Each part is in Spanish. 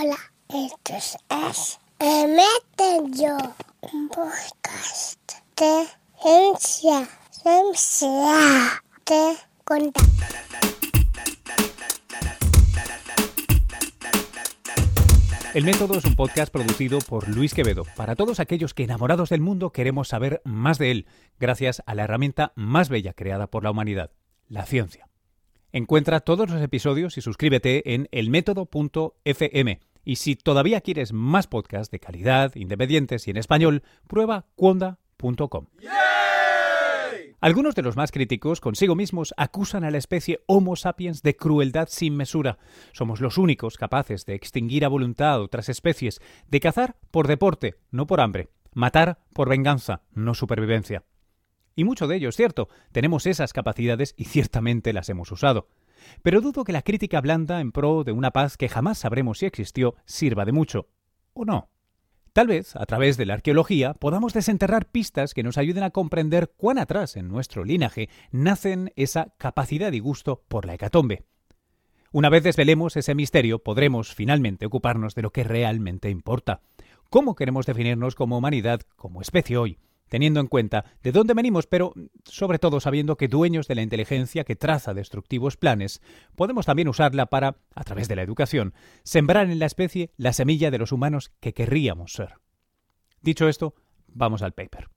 Hola, esto es Yo, un podcast de ciencia, ciencia, de contar. El Método es un podcast producido por Luis Quevedo, para todos aquellos que enamorados del mundo queremos saber más de él, gracias a la herramienta más bella creada por la humanidad, la ciencia. Encuentra todos los episodios y suscríbete en elmétodo.fm. Y si todavía quieres más podcasts de calidad, independientes y en español, prueba cuonda.com. Algunos de los más críticos consigo mismos acusan a la especie Homo sapiens de crueldad sin mesura. Somos los únicos capaces de extinguir a voluntad otras especies, de cazar por deporte, no por hambre, matar por venganza, no supervivencia. Y mucho de ello es cierto, tenemos esas capacidades y ciertamente las hemos usado. Pero dudo que la crítica blanda en pro de una paz que jamás sabremos si existió sirva de mucho. ¿O no? Tal vez, a través de la arqueología, podamos desenterrar pistas que nos ayuden a comprender cuán atrás en nuestro linaje nacen esa capacidad y gusto por la hecatombe. Una vez desvelemos ese misterio, podremos finalmente ocuparnos de lo que realmente importa. ¿Cómo queremos definirnos como humanidad, como especie hoy? Teniendo en cuenta de dónde venimos, pero sobre todo sabiendo que dueños de la inteligencia que traza destructivos planes, podemos también usarla para, a través de la educación, sembrar en la especie la semilla de los humanos que querríamos ser. Dicho esto, vamos al paper.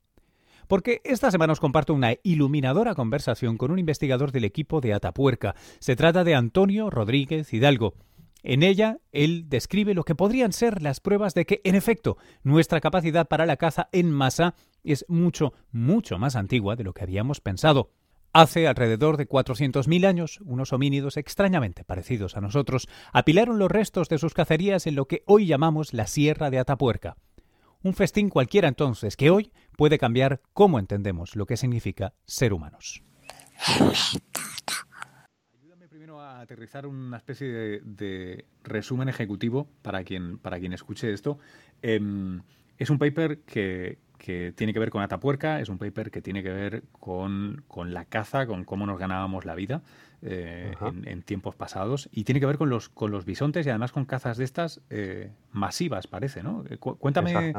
Porque esta semana os comparto una iluminadora conversación con un investigador del equipo de Atapuerca. Se trata de Antonio Rodríguez Hidalgo, en ella, él describe lo que podrían ser las pruebas de que, en efecto, nuestra capacidad para la caza en masa es mucho, mucho más antigua de lo que habíamos pensado. Hace alrededor de 400.000 años, unos homínidos extrañamente parecidos a nosotros apilaron los restos de sus cacerías en lo que hoy llamamos la Sierra de Atapuerca. Un festín cualquiera entonces que hoy puede cambiar cómo entendemos lo que significa ser humanos aterrizar una especie de, resumen ejecutivo para quien, para quien escuche esto. Em, es un paper que, tiene que ver con Atapuerca, es un paper que tiene que ver con, la caza, con cómo nos ganábamos la vida eh, en, tiempos pasados, y tiene que ver con los, con los bisontes y además con cazas de estas eh, masivas, parece, ¿no? Eh, cuéntame,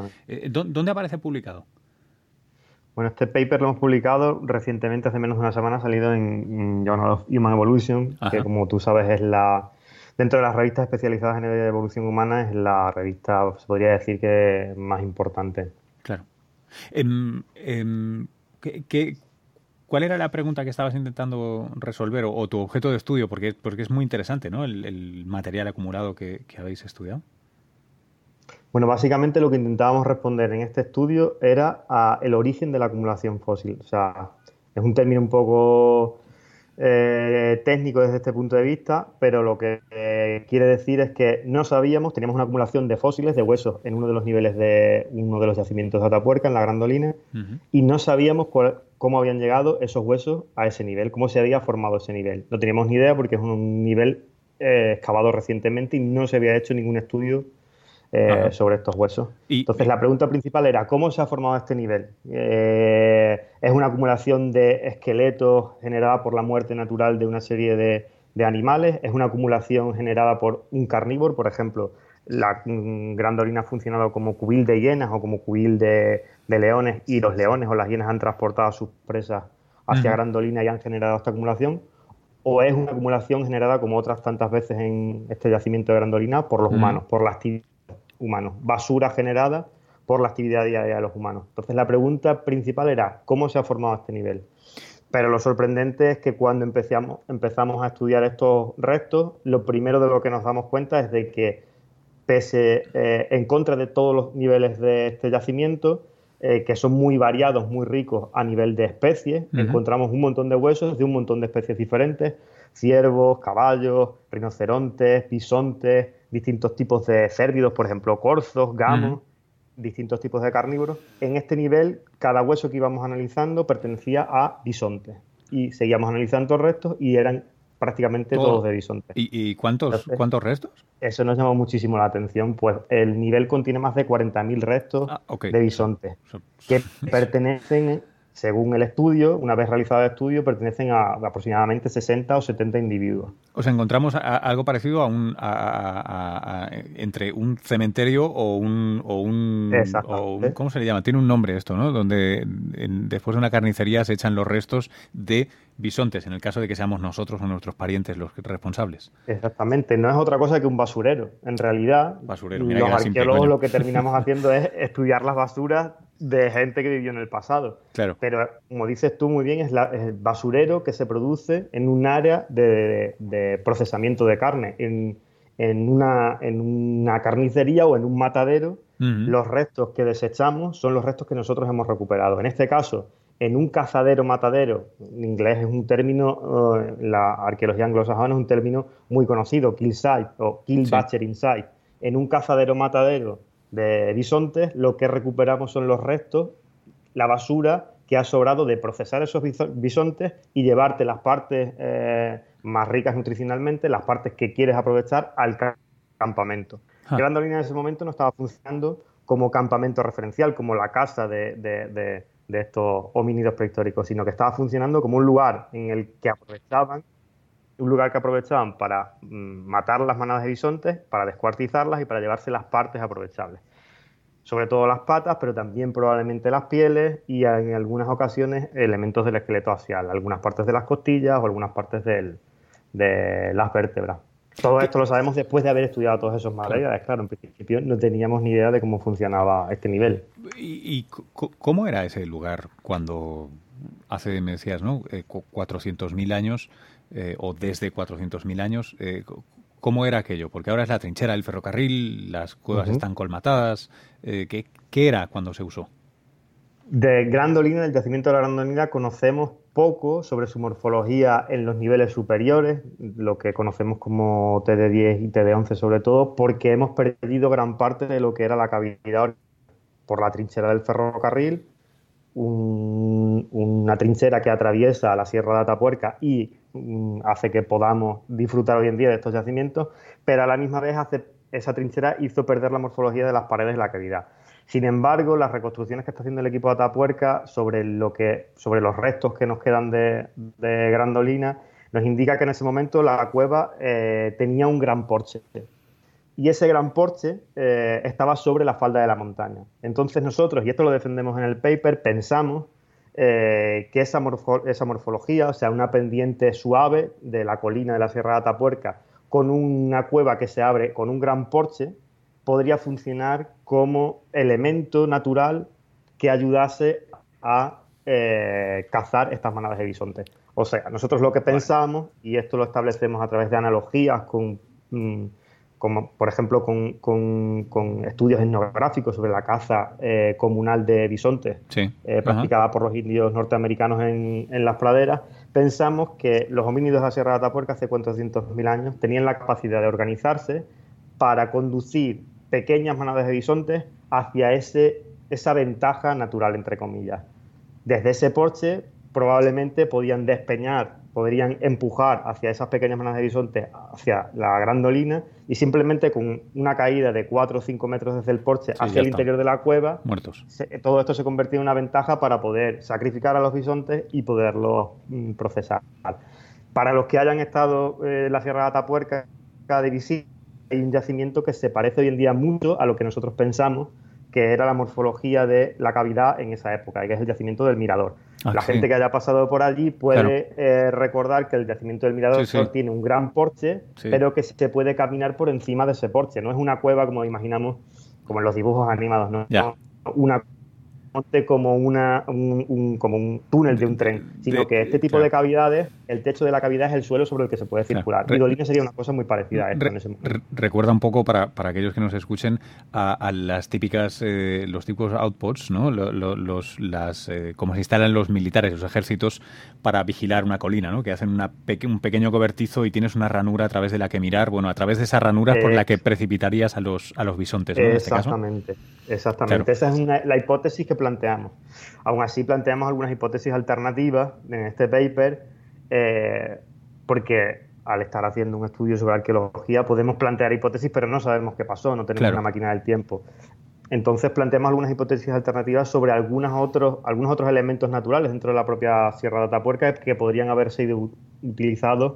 ¿dónde aparece publicado? Bueno, este paper lo hemos publicado recientemente, hace menos de una semana, ha salido en, Journal of Human Evolution, que como tú sabes es la, dentro de las revistas especializadas en evolución humana, es la revista, se podría decir que más importante. Claro. Em, em, cuál era la pregunta que estabas intentando resolver o, tu objeto de estudio? Porque, porque es muy interesante, ¿no? El, material acumulado que habéis estudiado. Bueno, básicamente lo que intentábamos responder en este estudio era a el origen de la acumulación fósil. O sea, es un término un poco eh, técnico desde este punto de vista, pero lo que eh, quiere decir es que no sabíamos, teníamos una acumulación de fósiles, de huesos, en uno de los niveles de uno de los yacimientos de Atapuerca, en la Grandolina, y no sabíamos cómo habían llegado esos huesos a ese nivel, cómo se había formado ese nivel. No teníamos ni idea porque es un nivel eh, excavado recientemente y no se había hecho ningún estudio eh, sobre estos huesos. Entonces, la pregunta principal era, ¿cómo se ha formado este nivel? Eh, ¿Es una acumulación de esqueletos generada por la muerte natural de una serie de, animales? ¿Es una acumulación generada por un carnívoro? Por ejemplo, la mm, grandolina ha funcionado como cubil de hienas o como cubil de, leones y los leones o las hienas han transportado a sus presas hacia grandolina y han generado esta acumulación o es una acumulación generada como otras tantas veces en este yacimiento de Grandolina por los humanos, por la actividad humanos, basura generada por la actividad diaria de los humanos. Entonces la pregunta principal era, ¿cómo se ha formado este nivel? Pero lo sorprendente es que cuando empezamos, empezamos a estudiar estos restos, lo primero de lo que nos damos cuenta es de que, pese eh, en contra de todos los niveles de este yacimiento, eh, que son muy variados, muy ricos a nivel de especies, encontramos un montón de huesos de un montón de especies diferentes, ciervos, caballos, rinocerontes, bisontes, distintos tipos de cérvidos, por ejemplo, corzos, gamos, distintos tipos de carnívoros. En este nivel, cada hueso que íbamos analizando pertenecía a bisontes. Y seguíamos analizando restos y eran prácticamente todos de bisontes. ¿Y, cuántos, cuántos restos? Eso nos llamó muchísimo la atención, pues el nivel contiene más de 40.000 restos ah, de bisontes que pertenecen según el estudio, una vez realizado el estudio, pertenecen a, aproximadamente 60 o 70 individuos. O sea, encontramos algo parecido a un entre un cementerio o un, o un, ¿cómo se le llama? Tiene un nombre esto, ¿no? Donde después de una carnicería se echan los restos de bisontes, en el caso de que seamos nosotros o nuestros parientes los responsables. Exactamente, no es otra cosa que un basurero. En realidad, basurero. los arqueólogos lo que terminamos haciendo es estudiar las basuras de gente que vivió en el pasado. Claro. Pero, como dices tú muy bien, es, el basurero que se produce en un área de, procesamiento de carne. En, una, en una carnicería o en un matadero, los restos que desechamos son los restos que nosotros hemos recuperado. En este caso, en un cazadero matadero, en inglés es un término, eh, la arqueología anglosajona es un término muy conocido, kill site o kill butchering site. En un cazadero matadero de bisontes, lo que recuperamos son los restos, la basura que ha sobrado de procesar esos bisontes y llevarte las partes eh, más ricas nutricionalmente, las partes que quieres aprovechar al campamento. Ah. Grandolina en ese momento no estaba funcionando como campamento referencial, como la casa de de estos homínidos prehistóricos, sino que estaba funcionando como un lugar en el que aprovechaban, un lugar que aprovechaban para mm, matar las manadas de bisontes, para descuartizarlas y para llevarse las partes aprovechables. Sobre todo las patas, pero también probablemente las pieles y en algunas ocasiones elementos del esqueleto axial, algunas partes de las costillas o algunas partes de las vértebras. Todo esto lo sabemos después de haber estudiado todos esos materiales. Claro, en principio no teníamos ni idea de cómo funcionaba este nivel. ¿Y, cómo era ese lugar cuando hace, me decías, ¿no? 400.000 eh, años eh, o desde 400.000 años? Eh, ¿Cómo era aquello? Porque ahora es la trinchera del ferrocarril, las cuevas están colmatadas. ¿qué, ¿Qué era cuando se usó? De Grandolina, del yacimiento de la Grandolina, conocemos poco sobre su morfología en los niveles superiores, lo que conocemos como TD10 y TD11 sobre todo, porque hemos perdido gran parte de lo que era la cavidad por la trinchera del ferrocarril, una trinchera que atraviesa la Sierra de Atapuerca y hace que podamos disfrutar hoy en día de estos yacimientos, pero a la misma vez esa trinchera hizo perder la morfología de las paredes de la cavidad. Sin embargo, las reconstrucciones que está haciendo el equipo de Atapuerca sobre, lo que, sobre los restos que nos quedan de, Grandolina nos indica que en ese momento la cueva eh, tenía un gran porche. Y ese gran porche eh, estaba sobre la falda de la montaña. Entonces nosotros, y esto lo defendemos en el paper, pensamos eh, que esa, esa morfología, o sea, una pendiente suave de la colina de la Sierra de Atapuerca, con una cueva que se abre con un gran porche, podría funcionar como elemento natural que ayudase a eh, cazar estas manadas de bisontes. O sea, nosotros lo que pensamos, y esto lo establecemos a través de analogías con, mm, como por ejemplo con, estudios etnográficos sobre la caza eh, comunal de bisontes eh, practicada por los indios norteamericanos en, en, las praderas, pensamos que los homínidos de la Sierra de Atapuerca hace 400.000 años tenían la capacidad de organizarse para conducir pequeñas manadas de bisontes hacia ese, esa ventaja natural, entre comillas. Desde ese porche probablemente podían despeñar, podrían empujar hacia esas pequeñas manadas de bisontes, hacia la grandolina, y simplemente con una caída de 4 o 5 metros desde el porche hacia el interior de la cueva, muertos. todo esto se convertía en una ventaja para poder sacrificar a los bisontes y poderlos mm, procesar. Para los que hayan estado eh, en la Sierra de Atapuerca de visita, hay un yacimiento que se parece hoy en día mucho a lo que nosotros pensamos que era la morfología de la cavidad en esa época, que es el yacimiento del Mirador. Ah, la gente que haya pasado por allí puede eh, recordar que el yacimiento del Mirador tiene un gran porche, pero que se puede caminar por encima de ese porche. No es una cueva como imaginamos, como en los dibujos animados, ¿no? Una como, una, un, como un túnel de un tren, sino que este tipo de cavidades, el techo de la cavidad es el suelo sobre el que se puede circular. Y Dolina sería una cosa muy parecida a esto en ese momento. Recuerda un poco, para, para aquellos que nos escuchen, a, las típicas, eh, los tipos outposts, ¿no? Los, las, eh, como se instalan los militares, los ejércitos, para vigilar una colina, ¿no? Que hacen una un pequeño cobertizo y tienes una ranura a través de la que mirar, bueno, a través de esa ranura por la que precipitarías a los, a los bisontes, ¿no? Exactamente, exactamente. Esa es la hipótesis que planteamos. Aún así planteamos algunas hipótesis alternativas en este paper, eh, porque al estar haciendo un estudio sobre arqueología podemos plantear hipótesis, pero no sabemos qué pasó, no tenemos una máquina del tiempo. Entonces planteamos algunas hipótesis alternativas sobre algunos otros, algunos otros elementos naturales dentro de la propia Sierra de Atapuerca que podrían haber sido utilizados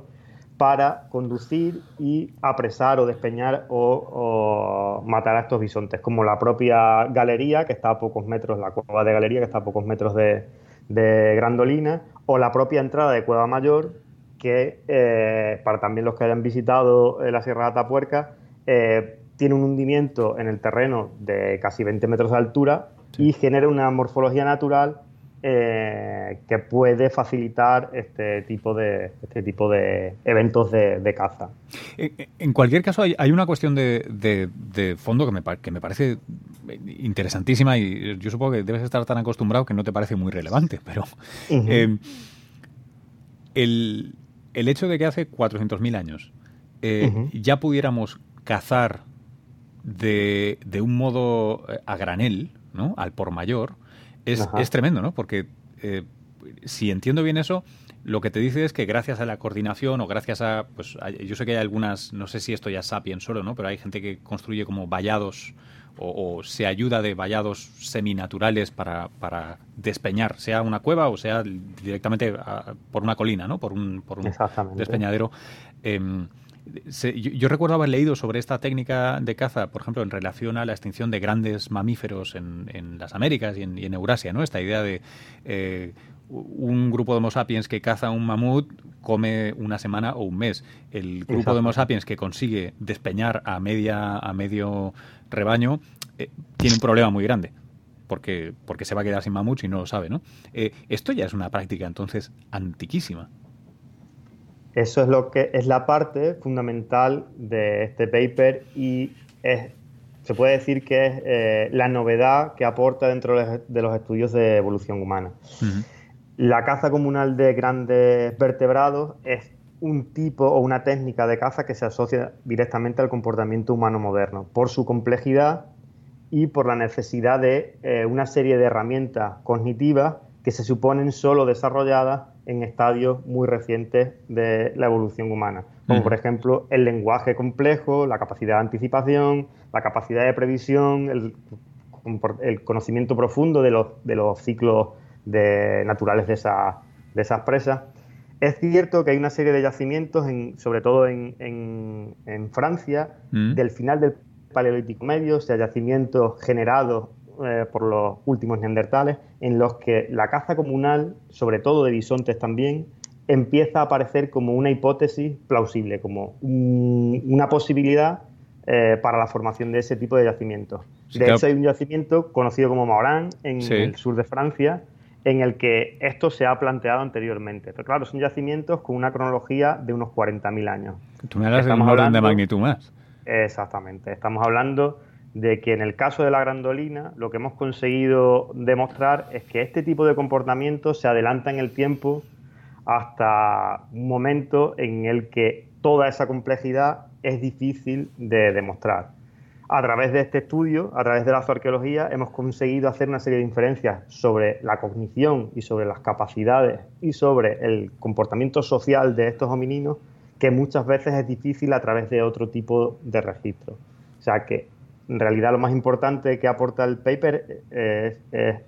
para conducir y apresar o despeñar o, matar a estos bisontes, como la propia galería, que está a pocos metros, la cueva de galería, que está a pocos metros de, Grandolina, o la propia entrada de Cueva Mayor, que eh, para también los que hayan visitado eh, la Sierra de Atapuerca, eh, tiene un hundimiento en el terreno de casi 20 metros de altura y genera una morfología natural eh, que puede facilitar este tipo de, este tipo de eventos de, caza. En cualquier caso, hay, una cuestión de, fondo que me, que me, parece interesantísima y yo supongo que debes estar tan acostumbrado que no te parece muy relevante, pero eh, el, hecho de que hace 400.000 años eh, ya pudiéramos cazar de, de un modo a granel, ¿no? Al por mayor, es, es tremendo, ¿no? Porque eh, si entiendo bien eso, lo que te dice es que gracias a la coordinación o gracias a, pues yo sé que hay algunas, no sé si esto ya es sapiens solo, ¿no? Pero hay gente que construye como vallados o, se ayuda de vallados seminaturales para, para despeñar, sea una cueva o sea directamente por una colina, ¿no? Por un, por un despeñadero. Em, yo, recuerdo haber leído sobre esta técnica de caza, por ejemplo, en relación a la extinción de grandes mamíferos en, las Américas y en, Eurasia, ¿no? Esta idea de eh, un grupo de Homo sapiens que caza un mamut come una semana o un mes. El grupo de Homo sapiens que consigue despeñar a media a medio rebaño eh, tiene un problema muy grande. Porque, porque se va a quedar sin mamuts y no lo sabe, ¿no? Eh, esto ya es una práctica entonces antiquísima. Eso es lo que es la parte fundamental de este paper y es, se puede decir que es eh, la novedad que aporta dentro de los estudios de evolución humana. La caza comunal de grandes vertebrados es un tipo o una técnica de caza que se asocia directamente al comportamiento humano moderno, por su complejidad y por la necesidad de eh, una serie de herramientas cognitivas que se suponen solo desarrolladas en estadios muy recientes de la evolución humana, como por ejemplo el lenguaje complejo, la capacidad de anticipación, la capacidad de previsión, el, conocimiento profundo de los, de los ciclos naturales de, de esas presas. Es cierto que hay una serie de yacimientos, en, sobre todo en, en, Francia, del final del Paleolítico Medio, o sea, yacimientos generados eh, por los últimos neandertales, en los que la caza comunal, sobre todo de bisontes también, empieza a aparecer como una hipótesis plausible, como una posibilidad eh, para la formación de ese tipo de yacimientos. de hecho, hay un yacimiento conocido como Maurán en el sur de Francia, en el que esto se ha planteado anteriormente. Pero claro, son yacimientos con una cronología de unos 40.000 años. Tú me hablas de un orden de magnitud más. Exactamente. Estamos hablando de que en el caso de la grandolina lo que hemos conseguido demostrar es que este tipo de comportamiento se adelanta en el tiempo hasta un momento en el que toda esa complejidad es difícil de demostrar. A través de este estudio, a través de la zoarqueología, hemos conseguido hacer una serie de inferencias sobre la cognición y sobre las capacidades y sobre el comportamiento social de estos homininos que muchas veces es difícil a través de otro tipo de registros. O sea que en realidad lo más importante que aporta el paper es,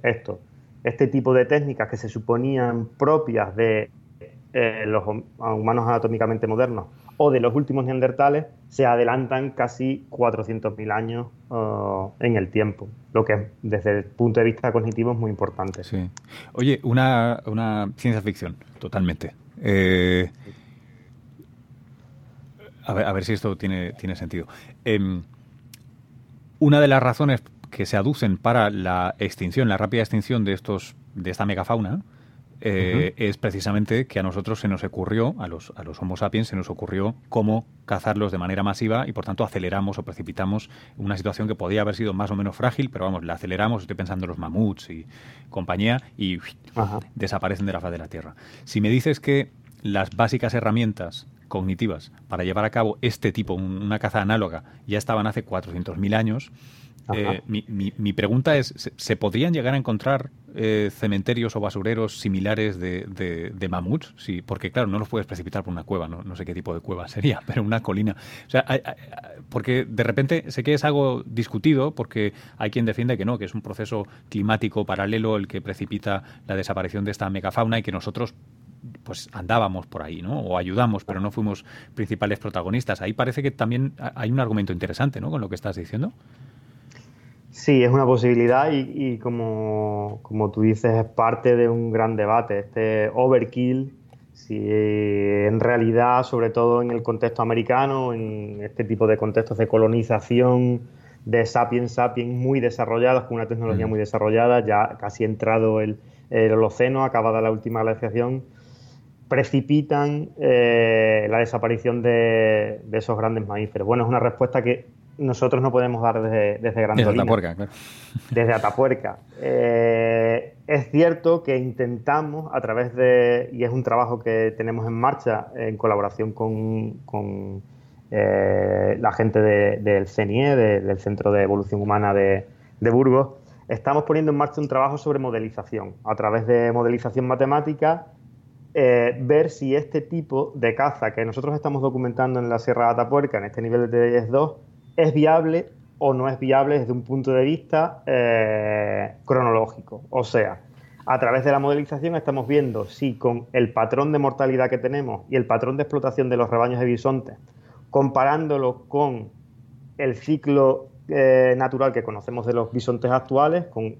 esto, este tipo de técnicas que se suponían propias de eh, los humanos anatómicamente modernos o de los últimos neandertales se adelantan casi 400.000 años uh, en el tiempo, lo que desde el punto de vista cognitivo es muy importante. Sí. Oye, una, ciencia ficción, totalmente. Eh, a, ver, a, ver, si esto tiene, tiene sentido. Em, una de las razones que se aducen para la extinción, la rápida extinción de estos, de esta megafauna, eh, es precisamente que a nosotros se nos ocurrió, a los, a los Homo sapiens se nos ocurrió cómo cazarlos de manera masiva y por tanto aceleramos o precipitamos una situación que podía haber sido más o menos frágil, pero vamos, la aceleramos, estoy pensando en los mamuts y compañía, y desaparecen de la faz de la Tierra. Si me dices que las básicas herramientas cognitivas para llevar a cabo este tipo, una caza análoga, ya estaban hace 400.000 años. Eh, mi, mi, pregunta es, ¿se, podrían llegar a encontrar eh, cementerios o basureros similares de, de, mamuts? Sí, porque claro, no los puedes precipitar por una cueva, no, no sé qué tipo de cueva sería, pero una colina. O sea, porque de repente sé que es algo discutido, porque hay quien defiende que no, que es un proceso climático paralelo el que precipita la desaparición de esta megafauna y que nosotros pues andábamos por ahí, ¿no? O ayudamos, pero no fuimos principales protagonistas. Ahí parece que también hay un argumento interesante, ¿no? Con lo que estás diciendo. Sí, es una posibilidad y, como, tú dices, es parte de un gran debate. Este overkill, si en realidad, sobre todo en el contexto americano, en este tipo de contextos de colonización, de sapiens sapiens muy desarrollados, con una tecnología mm. muy desarrollada, ya casi entrado el, el Holoceno, acabada la última glaciación, precipitan eh, la desaparición de, esos grandes mamíferos. Bueno, es una respuesta que nosotros no podemos dar desde, desde Gran Desde Atapuerca, claro. Desde Atapuerca. Eh, es cierto que intentamos a través de, y es un trabajo que tenemos en marcha en colaboración con, eh, la gente del CENIE, del Centro de Evolución Humana de, de Burgos, estamos poniendo en marcha un trabajo sobre modelización, a través de modelización matemática eh, ver si este tipo de caza que nosotros estamos documentando en la Sierra de Atapuerca, en este nivel de DES2, es viable o no es viable desde un punto de vista eh, cronológico. O sea, a través de la modelización estamos viendo si con el patrón de mortalidad que tenemos y el patrón de explotación de los rebaños de bisontes, comparándolo con el ciclo eh, natural que conocemos de los bisontes actuales, con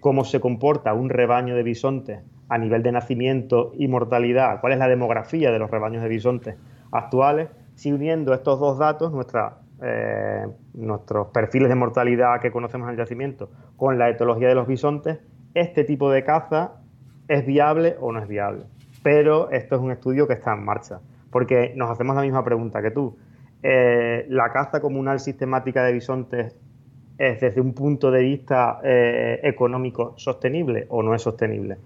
cómo se comporta un rebaño de bisontes a nivel de nacimiento y mortalidad, cuál es la demografía de los rebaños de bisontes actuales, si uniendo estos dos datos, nuestra, eh, nuestros perfiles de mortalidad que conocemos en el yacimiento, con la etología de los bisontes, este tipo de caza es viable o no es viable. Pero esto es un estudio que está en marcha, porque nos hacemos la misma pregunta que tú. Eh, ¿La caza comunal sistemática de bisontes es desde un punto de vista eh, económico sostenible o no es sostenible?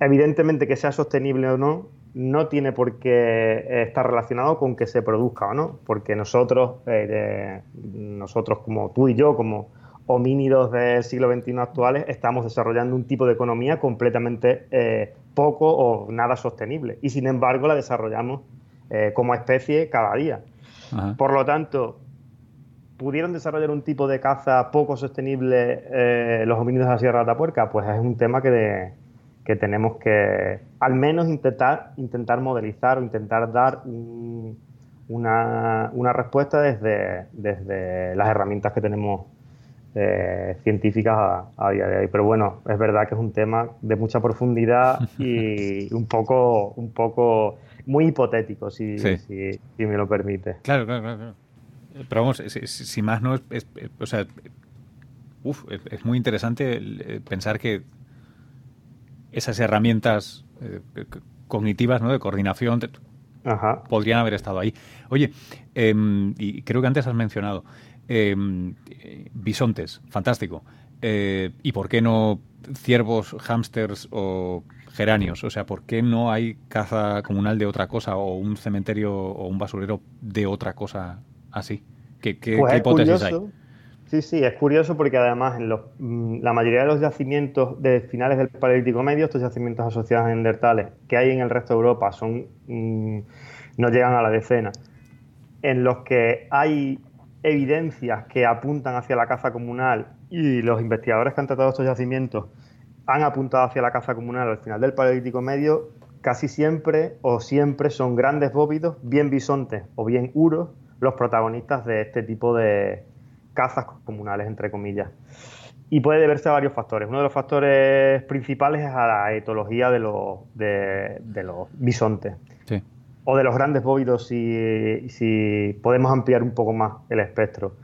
Evidentemente que sea sostenible o no, no tiene por qué estar relacionado con que se produzca o no, porque nosotros, eh, nosotros como tú y yo, como homínidos del siglo XXI actuales, estamos desarrollando un tipo de economía completamente eh, poco o nada sostenible y sin embargo la desarrollamos eh, como especie cada día. Por lo tanto, ¿pudieron desarrollar un tipo de caza poco sostenible los homínidos de la Sierra de Atapuerca? Pues es un tema que, de, que tenemos que al menos intentar, intentar modelizar o intentar dar una, una, respuesta desde, desde las herramientas que tenemos eh, científicas a, día de hoy. Pero bueno, es verdad que es un tema de mucha profundidad y un poco, un poco muy hipotético, si, si, me lo permite. Claro, claro, claro. Pero vamos, si, más no es, o sea, uf, es muy interesante pensar que esas herramientas eh, cognitivas, ¿no? De coordinación, podrían haber estado ahí. Oye, em, y creo que antes has mencionado em, bisontes, fantástico. Eh, ¿Y por qué no ciervos, hámsters o geranios? O sea, ¿por qué no hay caza comunal de otra cosa o un cementerio o un basurero de otra cosa así? ¿Qué, qué, pues hipótesis hay? Sí, sí, es curioso porque además en mm, la mayoría de los yacimientos de finales del Paleolítico Medio, estos yacimientos asociados a neandertales que hay en el resto de Europa son mm, no llegan a la decena, en los que hay evidencias que apuntan hacia la caza comunal y los investigadores que han tratado estos yacimientos han apuntado hacia la caza comunal al final del Paleolítico Medio, casi siempre o siempre son grandes bóvidos, bien bisontes o bien uros, los protagonistas de este tipo de, cazas comunales, entre comillas. Y puede deberse a varios factores. Uno de los factores principales es a la etología de los, de, los bisontes. O de los grandes bóvidos, si, si podemos ampliar un poco más el espectro.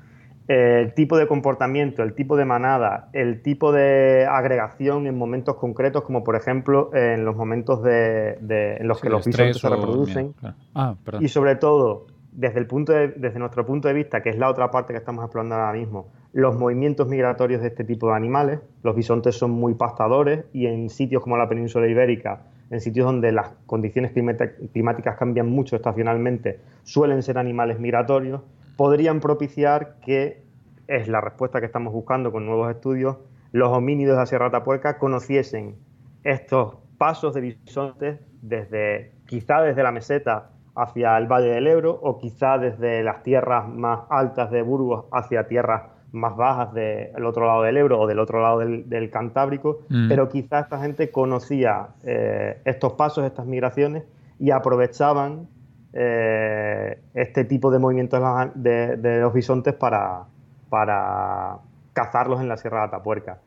El tipo de comportamiento, el tipo de manada, el tipo de agregación en momentos concretos, como por ejemplo en los momentos de, en los que los bisontes se reproducen. Ah, y sobre todo, desde, nuestro punto de vista, que es la otra parte que estamos explorando ahora mismo, los movimientos migratorios de este tipo de animales. Los bisontes son muy pastadores y en sitios como la península ibérica, en sitios donde las condiciones climáticas cambian mucho estacionalmente, suelen ser animales migratorios, podrían propiciar que, es la respuesta que estamos buscando con nuevos estudios, los homínidos de Sierra Tapuerca conociesen estos pasos de bisontes desde quizá desde la meseta hacia el Valle del Ebro o quizá desde las tierras más altas de Burgos hacia tierras más bajas del otro lado del Ebro o del otro lado del, Cantábrico, mm. pero quizá esta gente conocía eh, estos pasos, estas migraciones y aprovechaban eh, este tipo de movimientos de, los bisontes para, para cazarlos en la Sierra de Atapuerca.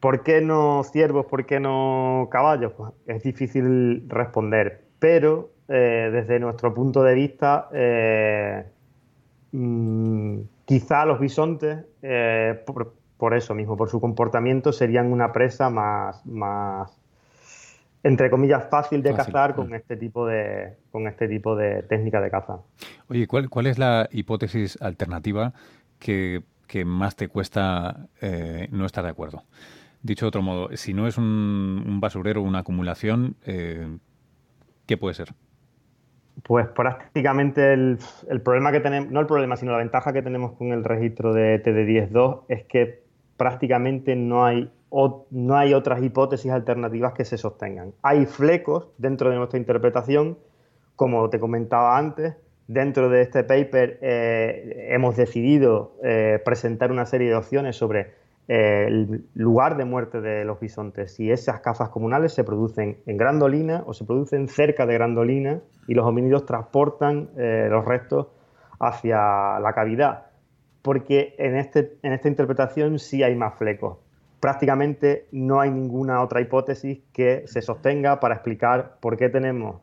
¿Por qué no ciervos? ¿Por qué no caballos? Pues es difícil responder, pero eh, desde nuestro punto de vista, eh, mm, quizá los bisontes, eh, por, eso mismo, por su comportamiento, serían una presa más, más entre comillas, fácil de cazar con este tipo de con este tipo de técnica de caza. Oye, ¿cuál, cuál es la hipótesis alternativa que, más te cuesta no estar de acuerdo? Dicho de otro modo, si no es un, un basurero una acumulación, ¿qué puede ser? Pues prácticamente el, problema que tenemos, no el problema, sino la ventaja que tenemos con el registro de TD10.2 es que prácticamente no hay, no hay otras hipótesis alternativas que se sostengan. Hay flecos dentro de nuestra interpretación, como te comentaba antes, dentro de este paper eh, hemos decidido eh, presentar una serie de opciones sobre el lugar de muerte de los bisontes, si esas cazas comunales se producen en Grandolina o se producen cerca de Grandolina y los homínidos transportan eh, los restos hacia la cavidad. Porque en, este, en esta interpretación sí hay más flecos. Prácticamente no hay ninguna otra hipótesis que se sostenga para explicar por qué tenemos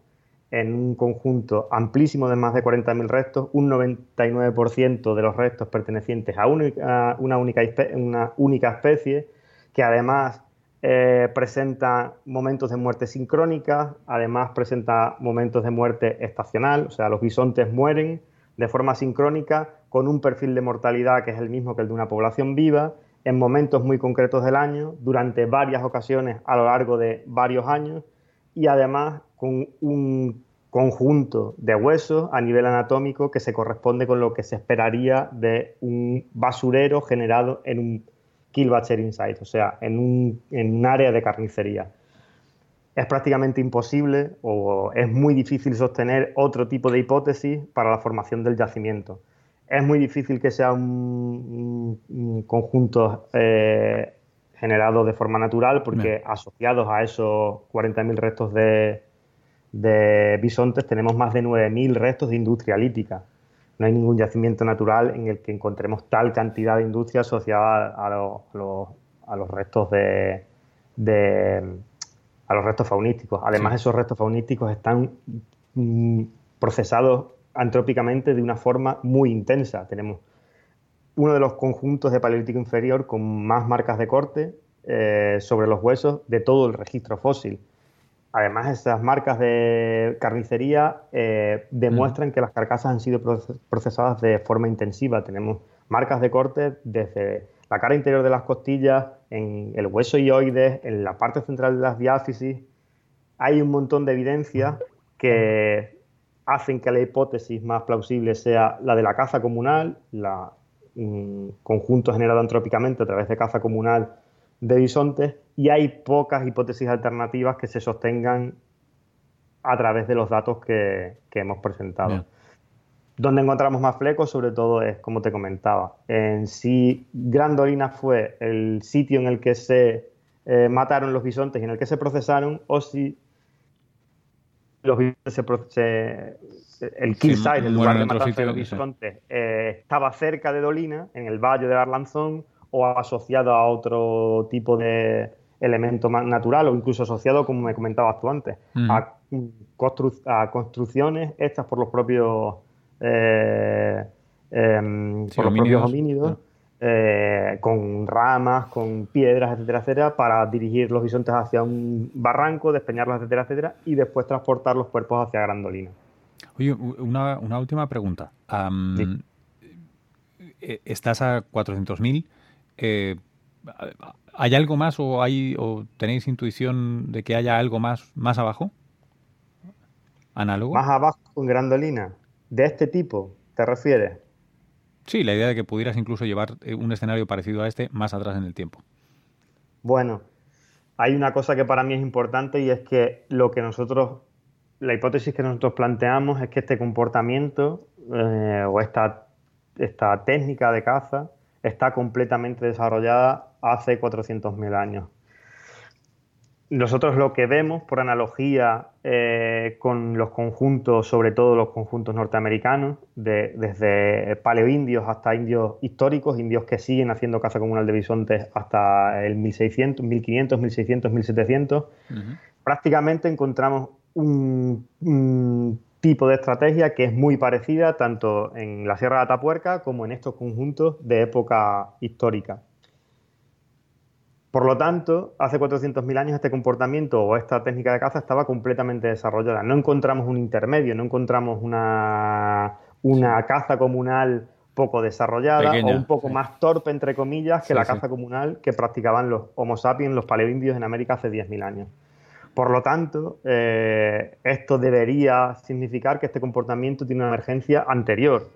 en un conjunto amplísimo de más de 40.000 restos, un 99% de los restos pertenecientes a una, única, una única especie, que además eh, presenta momentos de muerte sincrónica, además presenta momentos de muerte estacional, o sea, los bisontes mueren de forma sincrónica con un perfil de mortalidad que es el mismo que el de una población viva, en momentos muy concretos del año, durante varias ocasiones a lo largo de varios años, y además con un conjunto de huesos a nivel anatómico que se corresponde con lo que se esperaría de un basurero generado en un kill butchering site, o sea, en un, área de carnicería. Es prácticamente imposible o es muy difícil sostener otro tipo de hipótesis para la formación del yacimiento. Es muy difícil que sea un, conjunto eh, generado de forma natural porque asociados a esos 40.000 restos de, de bisontes tenemos más de 9.000 restos de industria lítica. No hay ningún yacimiento natural en el que encontremos tal cantidad de industria asociada a, los restos de, a los restos faunísticos. Además, esos restos faunísticos están mm, procesados antrópicamente de una forma muy intensa. Tenemos uno de los conjuntos de paleolítico inferior con más marcas de corte eh, sobre los huesos de todo el registro fósil. Además, esas marcas de carnicería eh, demuestran que las carcasas han sido procesadas de forma intensiva. Tenemos marcas de corte desde la cara interior de las costillas, en el hueso ioides, en la parte central de las diáfisis. Hay un montón de evidencias que hacen que la hipótesis más plausible sea la de la caza comunal, la conjunto generado antrópicamente a través de caza comunal de bisontes y hay pocas hipótesis alternativas que se sostengan a través de los datos que, hemos presentado. Donde encontramos más flecos, sobre todo, es como te comentaba. En si Grandolina fue el sitio en el que se eh, mataron los bisontes y en el que se procesaron, o si los bisontes se, el kill site, el lugar de matarse de los bisontes, eh, estaba cerca de Dolina, en el valle de Arlanzón, o asociado a otro tipo de elemento más natural o incluso asociado, como me comentabas tú antes, a, construcciones hechas por los propios, eh, em, por los propios homínidos. Eh, con ramas, con piedras, etcétera, etcétera, para dirigir los bisontes hacia un barranco, despeñarlos, etcétera, etcétera, y después transportar los cuerpos hacia Grandolina. Oye, una, última pregunta. Eh, estás a 400.000 eh, ¿Hay algo más o, hay, o tenéis intuición de que haya algo más, más abajo? ¿Análogo? Más abajo en Grandolina. ¿De este tipo te refieres? Sí, la idea de que pudieras incluso llevar eh, un escenario parecido a este más atrás en el tiempo. Bueno, hay una cosa que para mí es importante y es que lo que nosotros, la hipótesis que nosotros planteamos es que este comportamiento eh, o esta, esta técnica de caza está completamente desarrollada hace 400.000 años. Nosotros lo que vemos, por analogía eh, con los conjuntos, sobre todo los conjuntos norteamericanos, desde paleoindios hasta indios históricos, indios que siguen haciendo caza comunal de bisontes hasta el 1600, 1500, 1600, 1700, prácticamente encontramos un, tipo de estrategia que es muy parecida tanto en la Sierra de Atapuerca como en estos conjuntos de época histórica. Por lo tanto, hace 400.000 años este comportamiento o esta técnica de caza estaba completamente desarrollada. No encontramos un intermedio, no encontramos una, una caza comunal poco desarrollada o un poco más torpe, entre comillas, que la caza comunal que practicaban los Homo sapiens, los paleoindios en América hace 10.000 años. Por lo tanto, eh, esto debería significar que este comportamiento tiene una emergencia anterior.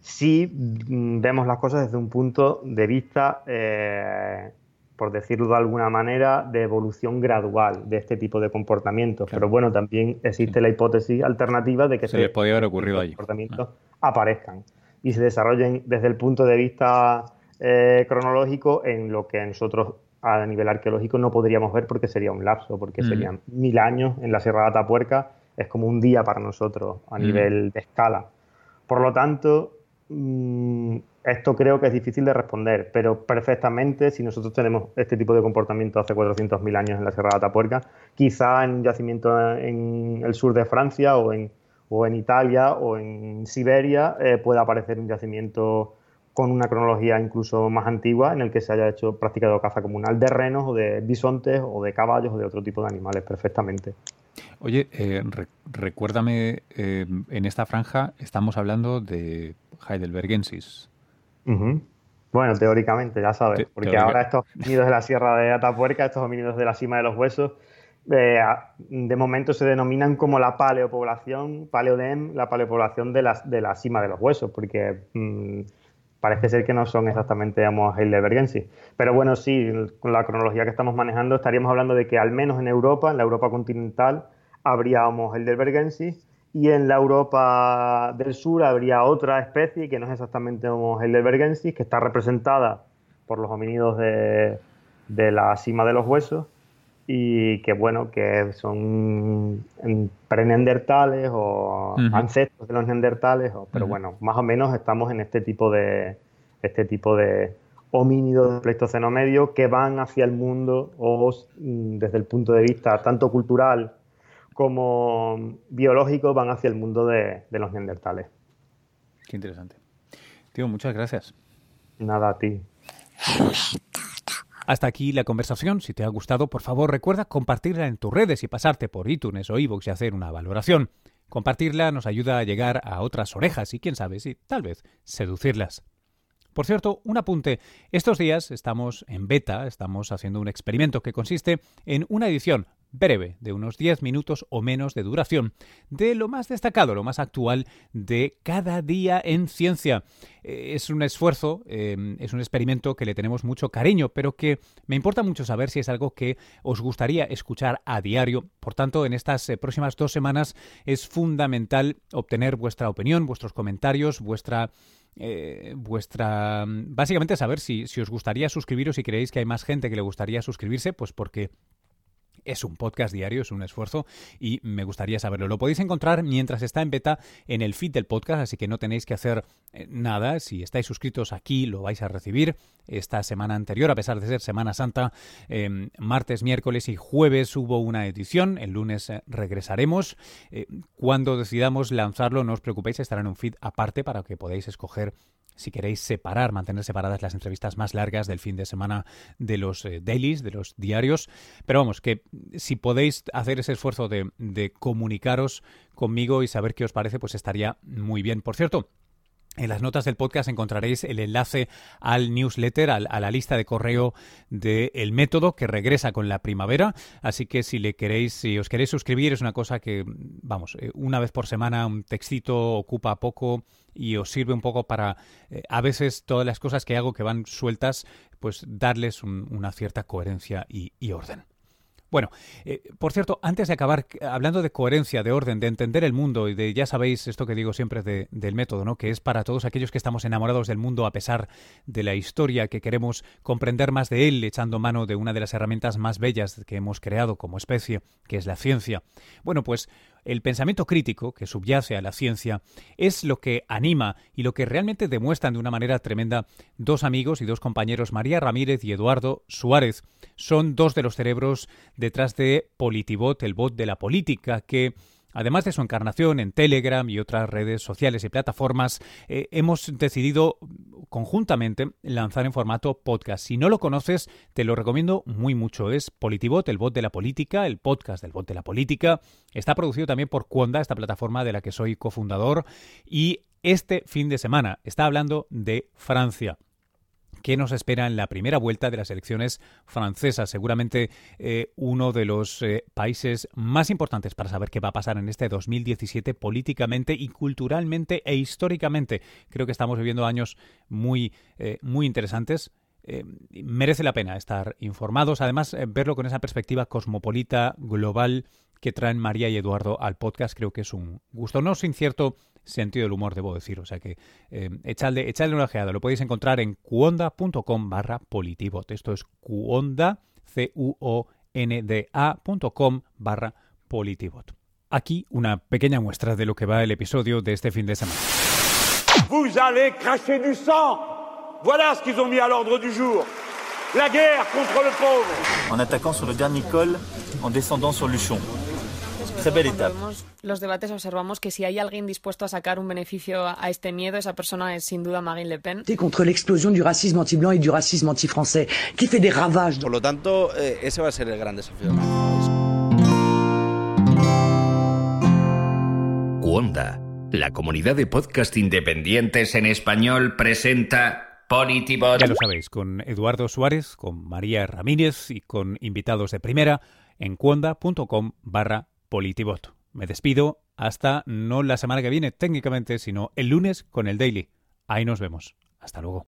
Si mm, vemos las cosas desde un punto de vista eh, por decirlo de alguna manera, de evolución gradual de este tipo de comportamientos. Pero bueno, también existe la hipótesis alternativa de que se les podía haber ocurrido allí. comportamientos aparezcan y se desarrollen desde el punto de vista eh, cronológico en lo que nosotros a nivel arqueológico no podríamos ver porque sería un lapso, porque mm. serían mil años en la Sierra de Atapuerca, es como un día para nosotros a mm. nivel de escala. Por lo tanto, esto creo que es difícil de responder, pero perfectamente, si nosotros tenemos este tipo de comportamiento hace 400.000 años en la Sierra de Atapuerca, quizá en un yacimiento en el sur de Francia o en, o en Italia o en Siberia eh, pueda aparecer un yacimiento con una cronología incluso más antigua en el que se haya hecho practicado caza comunal de renos o de bisontes o de caballos o de otro tipo de animales perfectamente. Oye, eh, recuérdame, eh, en esta franja estamos hablando de Heidelbergensis. Bueno, teóricamente, ya sabes, porque ahora estos homínidos de la Sierra de Atapuerca, estos homínidos de la cima de los huesos, eh, de momento se denominan como la paleopoblación, paleodem, la paleopoblación de la, de la cima de los huesos, porque mm, parece ser que no son exactamente, digamos, Heidelbergensis. Pero bueno, sí, con la cronología que estamos manejando, estaríamos hablando de que al menos en Europa, en la Europa continental, habría Homo heidelbergensis y en la Europa del Sur habría otra especie que no es exactamente Homo heidelbergensis, que está representada por los homínidos de, la cima de los huesos y que bueno, que son pre-neandertales o ancestros de los neandertales, pero bueno, más o menos estamos en este tipo de este tipo de homínidos del Pleistoceno medio que van hacia el mundo o mm, desde el punto de vista tanto cultural como biológicos van hacia el mundo de, los neandertales. Qué interesante. Tío, muchas gracias. Nada a ti. Hasta aquí la conversación. Si te ha gustado, por favor recuerda compartirla en tus redes y pasarte por iTunes o iVoox y hacer una valoración. Compartirla nos ayuda a llegar a otras orejas y quién sabe si tal vez seducirlas. Por cierto, un apunte. Estos días estamos en beta, estamos haciendo un experimento que consiste en una edición breve, de unos 10 minutos o menos de duración, de lo más destacado, lo más actual de cada día en ciencia. Eh, es un esfuerzo, em, es un experimento que le tenemos mucho cariño, pero que me importa mucho saber si es algo que os gustaría escuchar a diario. Por tanto, en estas eh, próximas dos semanas es fundamental obtener vuestra opinión, vuestros comentarios, vuestra eh, vuestra básicamente saber si, si os gustaría suscribiros si creéis que hay más gente que le gustaría suscribirse, pues porque es un podcast diario, es un esfuerzo y me gustaría saberlo. Lo podéis encontrar mientras está en beta en el feed del podcast, así que no tenéis que hacer eh, nada. Si estáis suscritos aquí, lo vais a recibir esta semana anterior, a pesar de ser Semana Santa. Em, martes, miércoles y jueves hubo una edición. El lunes eh, regresaremos. Eh, cuando decidamos lanzarlo, no os preocupéis, estará en un feed aparte para que podáis escoger si queréis separar, mantener separadas las entrevistas más largas del fin de semana de los eh, dailies, de los diarios. Pero vamos, que si podéis hacer ese esfuerzo de, de comunicaros conmigo y saber qué os parece, pues estaría muy bien. Por cierto, En las notas del podcast encontraréis el enlace al newsletter, a la lista de correo del método que regresa con la primavera. Así que si le queréis, si os queréis suscribir, es una cosa que, vamos, eh, una vez por semana un textito ocupa poco y os sirve un poco para, eh, a veces, todas las cosas que hago que van sueltas, pues darles una cierta coherencia y orden. Bueno, eh, por cierto, antes de acabar, hablando de coherencia, de orden, de entender el mundo y de, ya sabéis, esto que digo siempre del método, ¿no? Que es para todos aquellos que estamos enamorados del mundo a pesar de la historia, que queremos comprender más de él, echando mano de una de las herramientas más bellas que hemos creado como especie, que es la ciencia. Bueno, pues el pensamiento crítico que subyace a la ciencia es lo que anima y lo que realmente demuestran de una manera tremenda dos amigos y dos compañeros, María Ramírez y Eduardo Suárez. Son dos de los cerebros detrás de Politibot, el bot de la política, que Además de su encarnación en Telegram y otras redes sociales y plataformas, eh, hemos decidido conjuntamente lanzar en formato podcast. Si no lo conoces, te lo recomiendo muy mucho. Es Politibot, el bot de la política, el podcast del bot de la política. Está producido también por Cuonda, esta plataforma de la que soy cofundador. Y este fin de semana está hablando de Francia. ¿Qué nos espera en la primera vuelta de las elecciones francesas? Seguramente eh, uno de los eh, países más importantes para saber qué va a pasar en este 2017 políticamente y culturalmente e históricamente. Creo que estamos viviendo años muy, eh, muy interesantes. Merece la pena estar informados, además verlo con esa perspectiva cosmopolita, global que traen María y Eduardo al podcast, creo que es un gusto. No sin cierto sentido del humor, debo decir. O sea que eh, echadle, una ojeada. Lo podéis encontrar en cuonda.com barra politibot. Esto es cuonda, C-U-O-N-D-A.com barra politibot. Aquí una pequeña muestra de lo que va el episodio de este fin de semana. Du. Voilà ce qu'ils ont mis à l'ordre du jour. La guerre contre le pauvre. En attaquant sur le dernier col, en descendant sur Luchon. los debates observamos que si hay alguien dispuesto a sacar un beneficio a este miedo, esa persona es sin duda Marine Le Pen. Contra la explosión del racismo anti-blanc y del racismo anti-francés, que hace des ravages. Por lo tanto, eh, ese va a ser el gran desafío. Cuonda, la comunidad de podcast independientes en español, presenta Politibot. Ya lo sabéis, con Eduardo Suárez, con María Ramírez y con invitados de primera en cuonda.com barra Politibot. Me despido hasta no la semana que viene técnicamente, sino el lunes con el Daily. Ahí nos vemos. Hasta luego.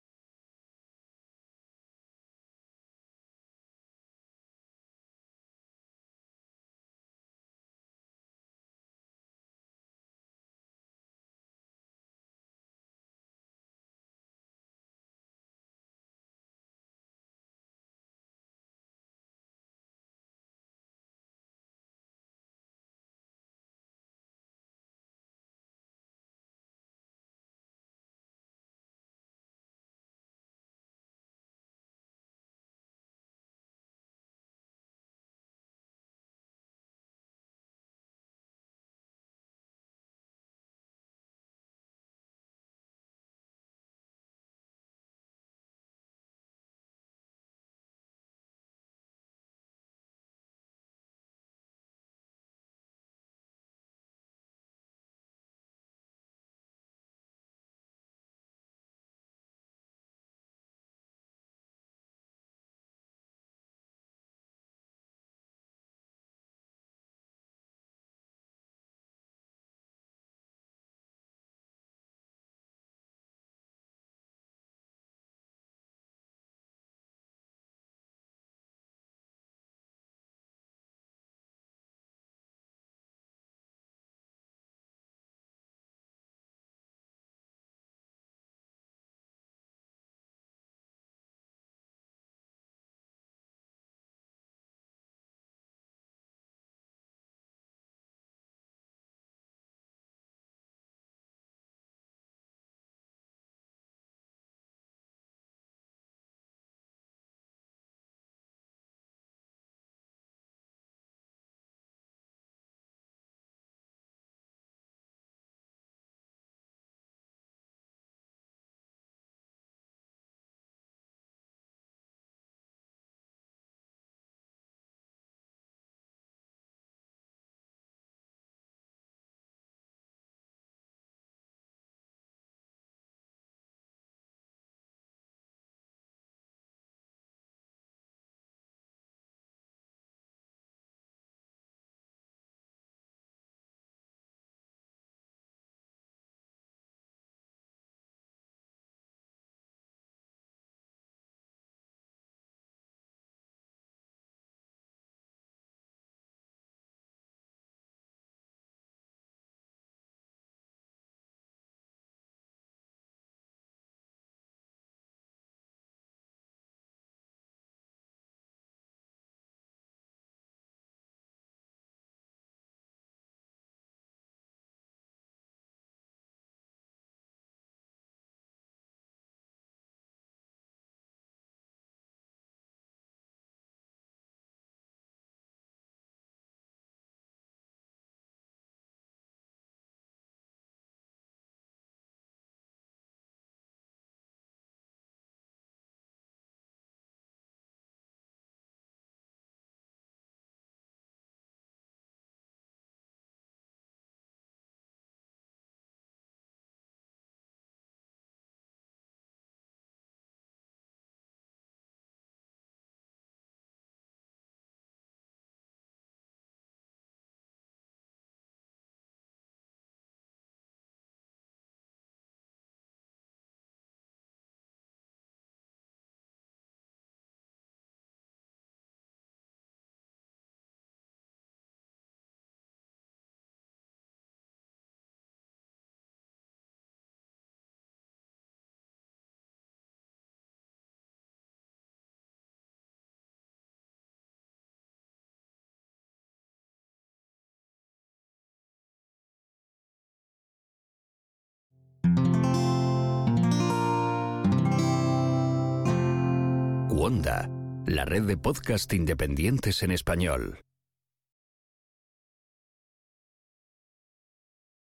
La red de podcast independientes en español.